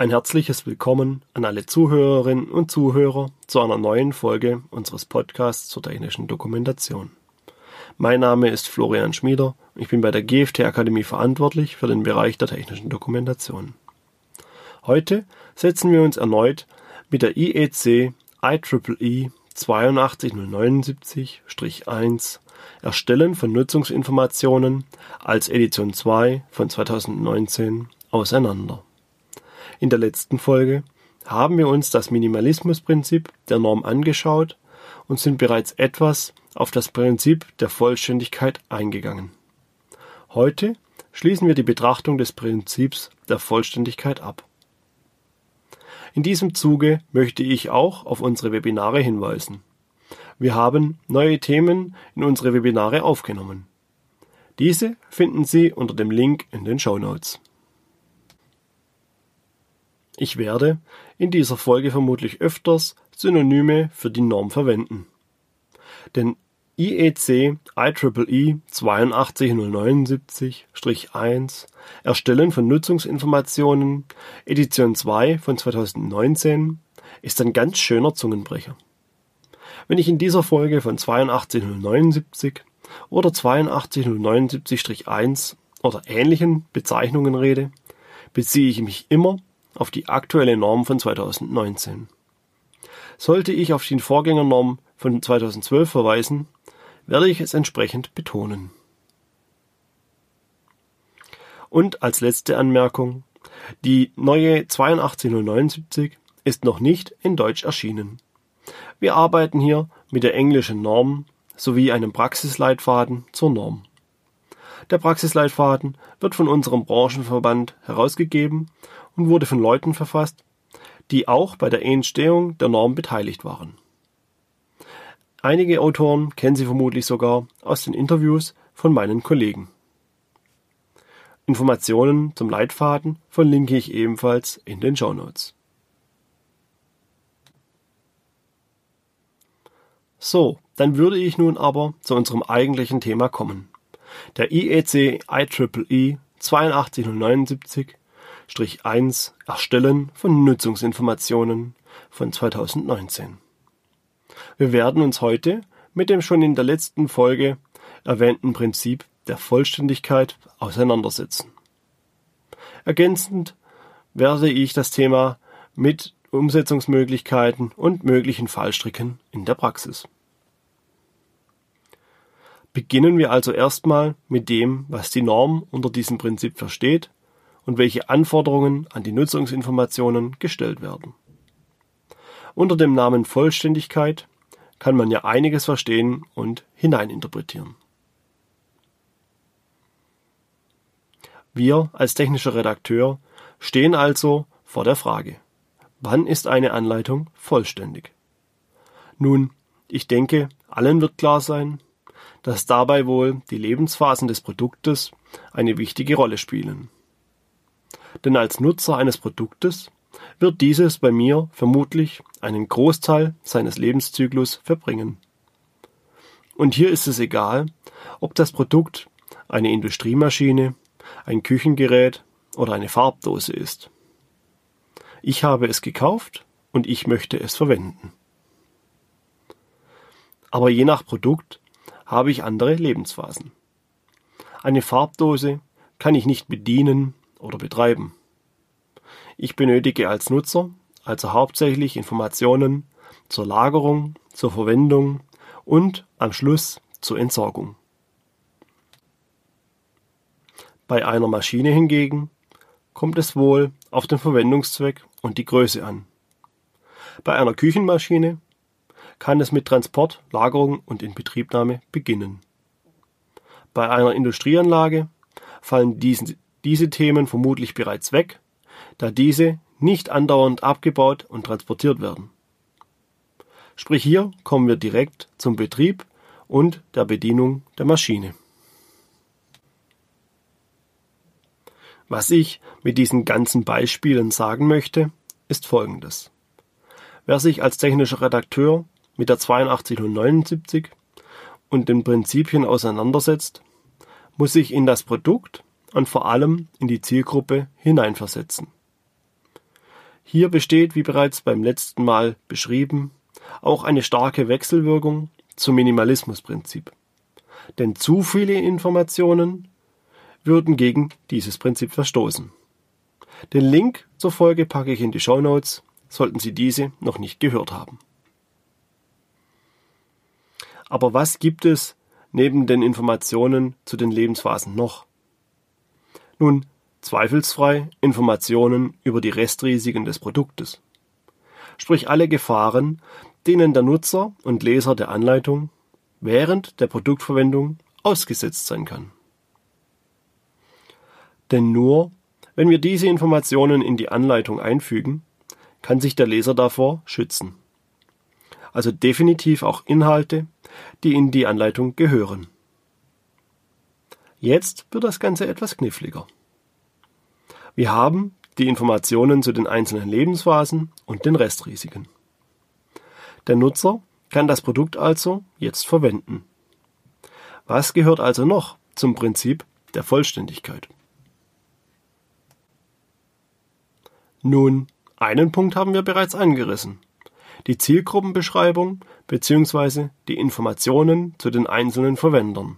Ein herzliches Willkommen an alle Zuhörerinnen und Zuhörer zu einer neuen Folge unseres Podcasts zur technischen Dokumentation. Mein Name ist Florian Schmieder und ich bin bei der GFT Akademie verantwortlich für den Bereich der technischen Dokumentation. Heute setzen wir uns erneut mit der IEC IEEE 82079-1 Erstellen von Nutzungsinformationen als Edition 2 von 2019 auseinander. In der letzten Folge haben wir uns das Minimalismusprinzip der Norm angeschaut und sind bereits etwas auf das Prinzip der Vollständigkeit eingegangen. Heute schließen wir die Betrachtung des Prinzips der Vollständigkeit ab. In diesem Zuge möchte ich auch auf unsere Webinare hinweisen. Wir haben neue Themen in unsere Webinare aufgenommen. Diese finden Sie unter dem Link in den Show Notes. Ich werde in dieser Folge vermutlich öfters Synonyme für die Norm verwenden. Denn IEC IEEE 82079-1 Erstellen von Nutzungsinformationen Edition 2 von 2019 ist ein ganz schöner Zungenbrecher. Wenn ich in dieser Folge von 82079 oder 82079-1 oder ähnlichen Bezeichnungen rede, beziehe ich mich immer auf die aktuelle Norm von 2019. Sollte ich auf die Vorgängernorm von 2012 verweisen, werde ich es entsprechend betonen. Und als letzte Anmerkung, die neue 82079 ist noch nicht in Deutsch erschienen. Wir arbeiten hier mit der englischen Norm sowie einem Praxisleitfaden zur Norm. Der Praxisleitfaden wird von unserem Branchenverband herausgegeben und wurde von Leuten verfasst, die auch bei der Entstehung der Norm beteiligt waren. Einige Autoren kennen Sie vermutlich sogar aus den Interviews von meinen Kollegen. Informationen zum Leitfaden verlinke ich ebenfalls in den Show Notes. So, dann würde ich nun aber zu unserem eigentlichen Thema kommen. Der IEC IEEE 82079-1 Erstellen von Nutzungsinformationen von 2019. Wir werden uns heute mit dem schon in der letzten Folge erwähnten Prinzip der Vollständigkeit auseinandersetzen. Ergänzend werde ich das Thema mit Umsetzungsmöglichkeiten und möglichen Fallstricken in der Praxis. Beginnen wir also erstmal mit dem, was die Norm unter diesem Prinzip versteht und welche Anforderungen an die Nutzungsinformationen gestellt werden. Unter dem Namen Vollständigkeit kann man ja einiges verstehen und hineininterpretieren. Wir als technischer Redakteur stehen also vor der Frage, wann ist eine Anleitung vollständig? Nun, ich denke, allen wird klar sein, dass dabei wohl die Lebensphasen des Produktes eine wichtige Rolle spielen. Denn als Nutzer eines Produktes wird dieses bei mir vermutlich einen Großteil seines Lebenszyklus verbringen. Und hier ist es egal, ob das Produkt eine Industriemaschine, ein Küchengerät oder eine Farbdose ist. Ich habe es gekauft und ich möchte es verwenden. Aber je nach Produkt habe ich andere Lebensphasen. Eine Farbdose kann ich nicht bedienen oder betreiben. Ich benötige als Nutzer also hauptsächlich Informationen zur Lagerung, zur Verwendung und am Schluss zur Entsorgung. Bei einer Maschine hingegen kommt es wohl auf den Verwendungszweck und die Größe an. Bei einer Küchenmaschine kann es mit Transport, Lagerung und Inbetriebnahme beginnen. Bei einer Industrieanlage fallen diesen, diese Themen vermutlich bereits weg da diese nicht andauernd abgebaut und transportiert werden. Sprich hier kommen wir direkt zum Betrieb und der Bedienung der Maschine. Was ich mit diesen ganzen Beispielen sagen möchte, ist folgendes. Wer sich als technischer Redakteur mit der 8279 und den Prinzipien auseinandersetzt, muss sich in das Produkt und vor allem in die Zielgruppe hineinversetzen. Hier besteht, wie bereits beim letzten Mal beschrieben, auch eine starke Wechselwirkung zum Minimalismusprinzip. Denn zu viele Informationen würden gegen dieses Prinzip verstoßen. Den Link zur Folge packe ich in die Show Notes, sollten Sie diese noch nicht gehört haben. Aber was gibt es neben den Informationen zu den Lebensphasen noch? Nun, zweifelsfrei Informationen über die Restrisiken des Produktes. Sprich alle Gefahren, denen der Nutzer und Leser der Anleitung während der Produktverwendung ausgesetzt sein kann. Denn nur wenn wir diese Informationen in die Anleitung einfügen, kann sich der Leser davor schützen. Also definitiv auch Inhalte, die in die Anleitung gehören. Jetzt wird das Ganze etwas kniffliger. Wir haben die Informationen zu den einzelnen Lebensphasen und den Restrisiken. Der Nutzer kann das Produkt also jetzt verwenden. Was gehört also noch zum Prinzip der Vollständigkeit? Nun, einen Punkt haben wir bereits angerissen. Die Zielgruppenbeschreibung bzw. die Informationen zu den einzelnen Verwendern.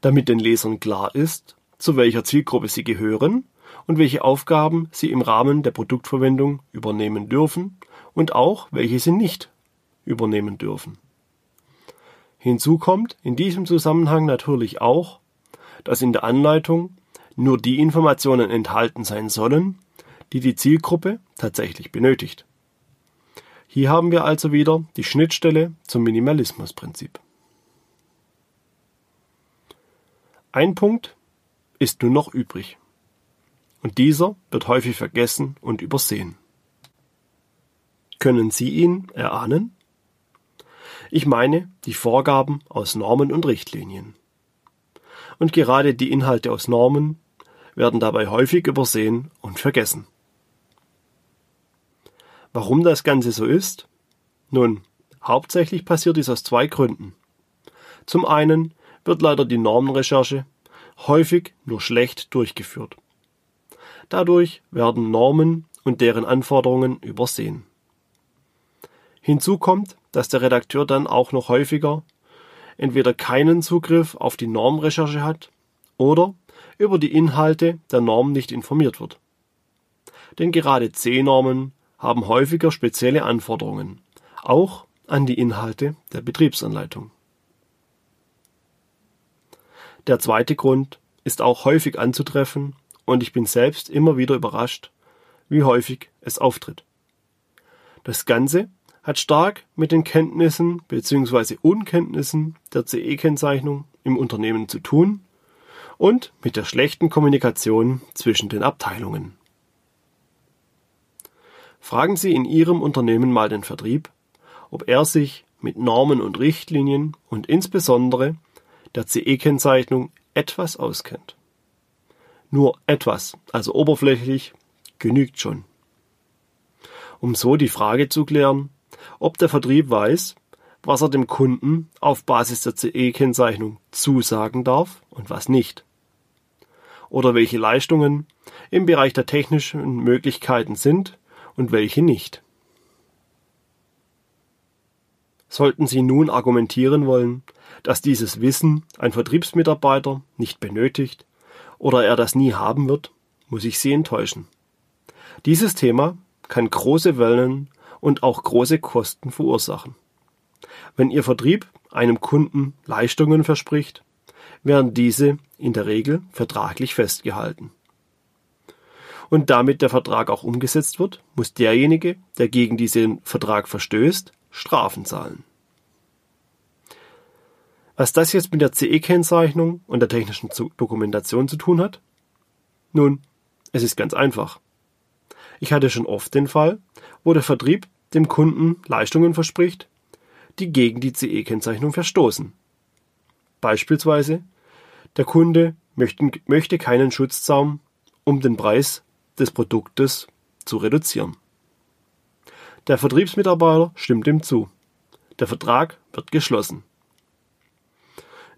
Damit den Lesern klar ist, zu welcher Zielgruppe sie gehören und welche Aufgaben sie im Rahmen der Produktverwendung übernehmen dürfen und auch welche sie nicht übernehmen dürfen. Hinzu kommt in diesem Zusammenhang natürlich auch, dass in der Anleitung nur die Informationen enthalten sein sollen, die die Zielgruppe tatsächlich benötigt. Hier haben wir also wieder die Schnittstelle zum Minimalismusprinzip. Ein Punkt ist nun noch übrig. Und dieser wird häufig vergessen und übersehen. Können Sie ihn erahnen? Ich meine die Vorgaben aus Normen und Richtlinien. Und gerade die Inhalte aus Normen werden dabei häufig übersehen und vergessen. Warum das Ganze so ist? Nun, hauptsächlich passiert dies aus zwei Gründen. Zum einen wird leider die Normenrecherche häufig nur schlecht durchgeführt. Dadurch werden Normen und deren Anforderungen übersehen. Hinzu kommt, dass der Redakteur dann auch noch häufiger entweder keinen Zugriff auf die Normrecherche hat oder über die Inhalte der Norm nicht informiert wird. Denn gerade C-Normen haben häufiger spezielle Anforderungen, auch an die Inhalte der Betriebsanleitung. Der zweite Grund ist auch häufig anzutreffen und ich bin selbst immer wieder überrascht, wie häufig es auftritt. Das Ganze hat stark mit den Kenntnissen bzw. Unkenntnissen der CE-Kennzeichnung im Unternehmen zu tun und mit der schlechten Kommunikation zwischen den Abteilungen. Fragen Sie in Ihrem Unternehmen mal den Vertrieb, ob er sich mit Normen und Richtlinien und insbesondere der CE-Kennzeichnung etwas auskennt. Nur etwas, also oberflächlich, genügt schon. Um so die Frage zu klären, ob der Vertrieb weiß, was er dem Kunden auf Basis der CE-Kennzeichnung zusagen darf und was nicht. Oder welche Leistungen im Bereich der technischen Möglichkeiten sind und welche nicht. Sollten Sie nun argumentieren wollen, dass dieses Wissen ein Vertriebsmitarbeiter nicht benötigt oder er das nie haben wird, muss ich Sie enttäuschen. Dieses Thema kann große Wellen und auch große Kosten verursachen. Wenn Ihr Vertrieb einem Kunden Leistungen verspricht, werden diese in der Regel vertraglich festgehalten und damit der Vertrag auch umgesetzt wird, muss derjenige, der gegen diesen Vertrag verstößt, Strafen zahlen. Was das jetzt mit der CE-Kennzeichnung und der technischen Dokumentation zu tun hat? Nun, es ist ganz einfach. Ich hatte schon oft den Fall, wo der Vertrieb dem Kunden Leistungen verspricht, die gegen die CE-Kennzeichnung verstoßen. Beispielsweise, der Kunde möchte, keinen Schutzzaum um den Preis des Produktes zu reduzieren. Der Vertriebsmitarbeiter stimmt dem zu. Der Vertrag wird geschlossen.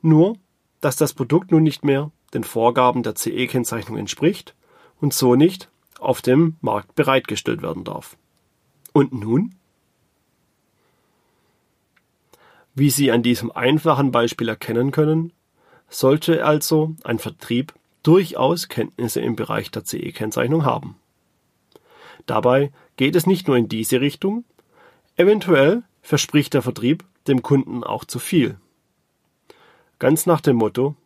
Nur, dass das Produkt nun nicht mehr den Vorgaben der CE-Kennzeichnung entspricht und so nicht auf dem Markt bereitgestellt werden darf. Und nun? Wie Sie an diesem einfachen Beispiel erkennen können, sollte also ein Vertrieb durchaus Kenntnisse im Bereich der CE-Kennzeichnung haben. Dabei geht es nicht nur in diese Richtung, eventuell verspricht der Vertrieb dem Kunden auch zu viel. Ganz nach dem Motto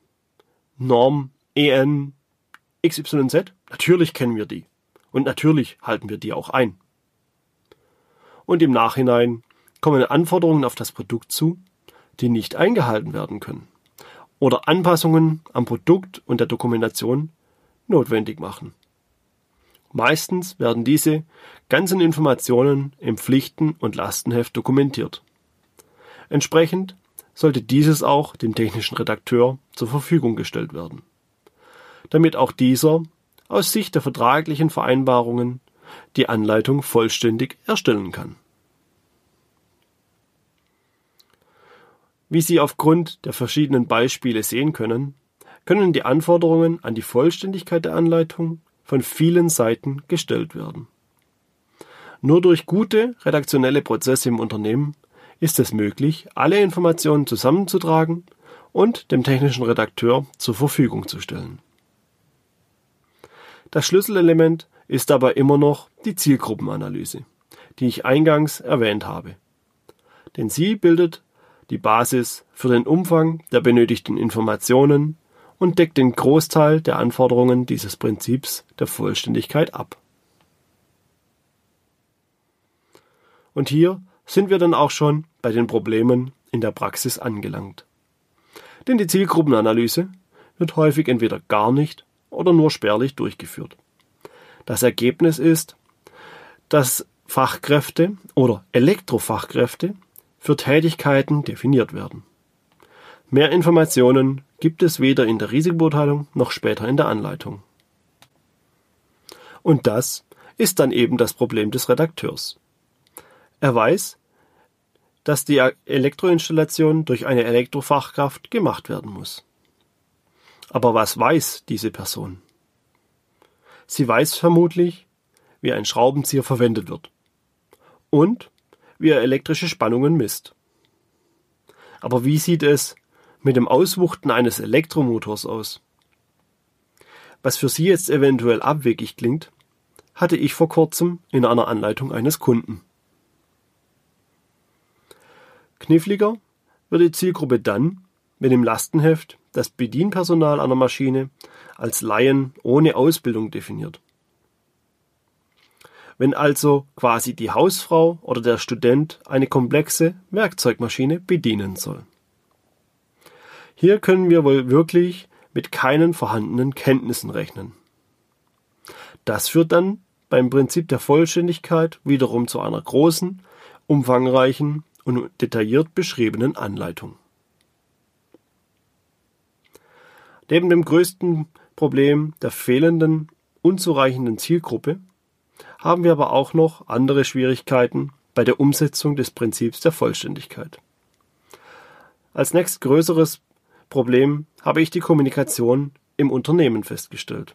Norm EN XYZ, natürlich kennen wir die und natürlich halten wir die auch ein. Und im Nachhinein kommen Anforderungen auf das Produkt zu, die nicht eingehalten werden können oder Anpassungen am Produkt und der Dokumentation notwendig machen. Meistens werden diese ganzen Informationen im Pflichten- und Lastenheft dokumentiert. Entsprechend sollte dieses auch dem technischen Redakteur zur Verfügung gestellt werden, damit auch dieser aus Sicht der vertraglichen Vereinbarungen die Anleitung vollständig erstellen kann. Wie Sie aufgrund der verschiedenen Beispiele sehen können, können die Anforderungen an die Vollständigkeit der Anleitung von vielen Seiten gestellt werden. Nur durch gute redaktionelle Prozesse im Unternehmen ist es möglich, alle Informationen zusammenzutragen und dem technischen Redakteur zur Verfügung zu stellen. Das Schlüsselelement ist dabei immer noch die Zielgruppenanalyse, die ich eingangs erwähnt habe. Denn sie bildet die Basis für den Umfang der benötigten Informationen und deckt den Großteil der Anforderungen dieses Prinzips der Vollständigkeit ab. Und hier sind wir dann auch schon bei den Problemen in der Praxis angelangt. Denn die Zielgruppenanalyse wird häufig entweder gar nicht oder nur spärlich durchgeführt. Das Ergebnis ist, dass Fachkräfte oder Elektrofachkräfte für Tätigkeiten definiert werden. Mehr Informationen gibt es weder in der Risikobeurteilung noch später in der Anleitung. Und das ist dann eben das Problem des Redakteurs. Er weiß, dass die Elektroinstallation durch eine Elektrofachkraft gemacht werden muss. Aber was weiß diese Person? Sie weiß vermutlich, wie ein Schraubenzieher verwendet wird und wie er elektrische Spannungen misst. Aber wie sieht es mit dem Auswuchten eines Elektromotors aus? Was für Sie jetzt eventuell abwegig klingt, hatte ich vor kurzem in einer Anleitung eines Kunden. Kniffliger wird die Zielgruppe dann, wenn im Lastenheft das Bedienpersonal einer Maschine als Laien ohne Ausbildung definiert. Wenn also quasi die Hausfrau oder der Student eine komplexe Werkzeugmaschine bedienen soll. Hier können wir wohl wirklich mit keinen vorhandenen Kenntnissen rechnen. Das führt dann beim Prinzip der Vollständigkeit wiederum zu einer großen, umfangreichen und detailliert beschriebenen Anleitung. Neben dem größten Problem der fehlenden, unzureichenden Zielgruppe haben wir aber auch noch andere Schwierigkeiten bei der Umsetzung des Prinzips der Vollständigkeit. Als nächstgrößeres Problem habe ich die Kommunikation im Unternehmen festgestellt.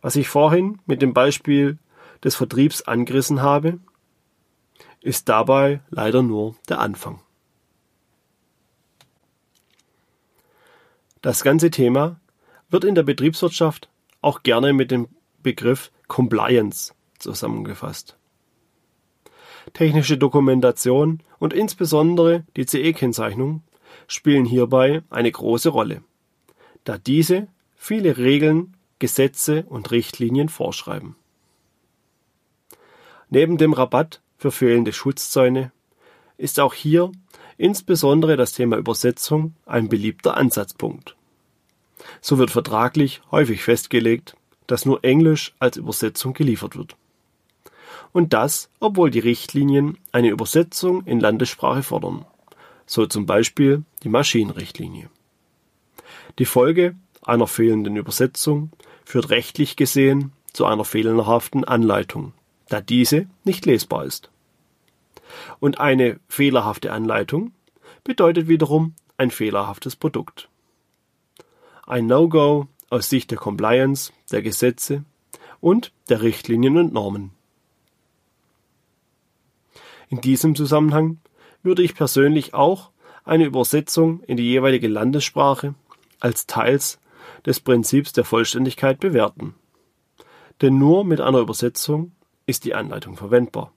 Was ich vorhin mit dem Beispiel des Vertriebs angerissen habe, ist dabei leider nur der Anfang. Das ganze Thema wird in der Betriebswirtschaft auch gerne mit dem Begriff Compliance zusammengefasst. Technische Dokumentation und insbesondere die CE-Kennzeichnung spielen hierbei eine große Rolle, da diese viele Regeln, Gesetze und Richtlinien vorschreiben. Neben dem Rabatt für fehlende Schutzzäune ist auch hier insbesondere das Thema Übersetzung ein beliebter Ansatzpunkt. So wird vertraglich häufig festgelegt, dass nur Englisch als Übersetzung geliefert wird. Und das, obwohl die Richtlinien eine Übersetzung in Landessprache fordern so zum Beispiel die Maschinenrichtlinie. Die Folge einer fehlenden Übersetzung führt rechtlich gesehen zu einer fehlerhaften Anleitung, da diese nicht lesbar ist. Und eine fehlerhafte Anleitung bedeutet wiederum ein fehlerhaftes Produkt. Ein No-Go aus Sicht der Compliance, der Gesetze und der Richtlinien und Normen. In diesem Zusammenhang würde ich persönlich auch eine Übersetzung in die jeweilige Landessprache als Teils des Prinzips der Vollständigkeit bewerten. Denn nur mit einer Übersetzung ist die Anleitung verwendbar.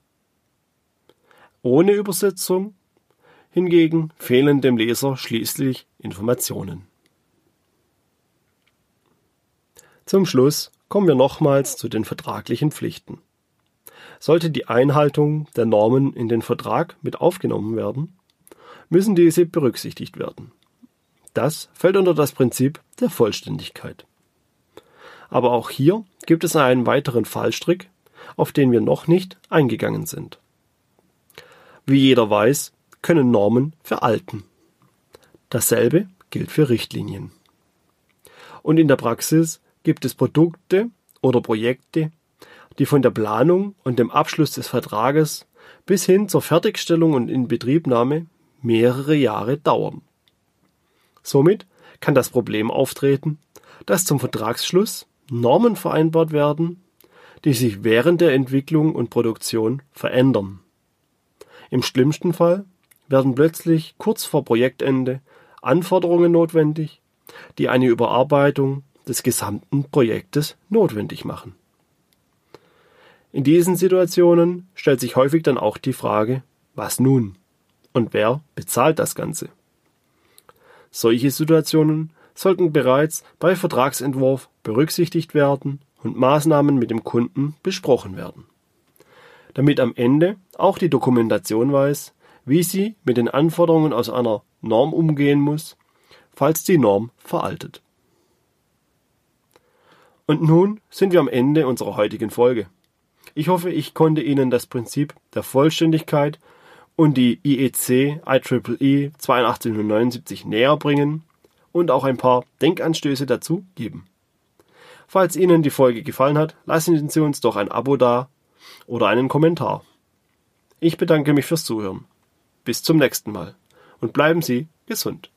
Ohne Übersetzung hingegen fehlen dem Leser schließlich Informationen. Zum Schluss kommen wir nochmals zu den vertraglichen Pflichten. Sollte die Einhaltung der Normen in den Vertrag mit aufgenommen werden, müssen diese berücksichtigt werden. Das fällt unter das Prinzip der Vollständigkeit. Aber auch hier gibt es einen weiteren Fallstrick, auf den wir noch nicht eingegangen sind. Wie jeder weiß, können Normen veralten. Dasselbe gilt für Richtlinien. Und in der Praxis gibt es Produkte oder Projekte, die von der Planung und dem Abschluss des Vertrages bis hin zur Fertigstellung und Inbetriebnahme mehrere Jahre dauern. Somit kann das Problem auftreten, dass zum Vertragsschluss Normen vereinbart werden, die sich während der Entwicklung und Produktion verändern. Im schlimmsten Fall werden plötzlich kurz vor Projektende Anforderungen notwendig, die eine Überarbeitung des gesamten Projektes notwendig machen. In diesen Situationen stellt sich häufig dann auch die Frage, was nun? Und wer bezahlt das Ganze? Solche Situationen sollten bereits bei Vertragsentwurf berücksichtigt werden und Maßnahmen mit dem Kunden besprochen werden. Damit am Ende auch die Dokumentation weiß, wie sie mit den Anforderungen aus einer Norm umgehen muss, falls die Norm veraltet. Und nun sind wir am Ende unserer heutigen Folge. Ich hoffe, ich konnte Ihnen das Prinzip der Vollständigkeit und die IEC IEEE 8279 näher bringen und auch ein paar Denkanstöße dazu geben. Falls Ihnen die Folge gefallen hat, lassen Sie uns doch ein Abo da oder einen Kommentar. Ich bedanke mich fürs Zuhören. Bis zum nächsten Mal und bleiben Sie gesund.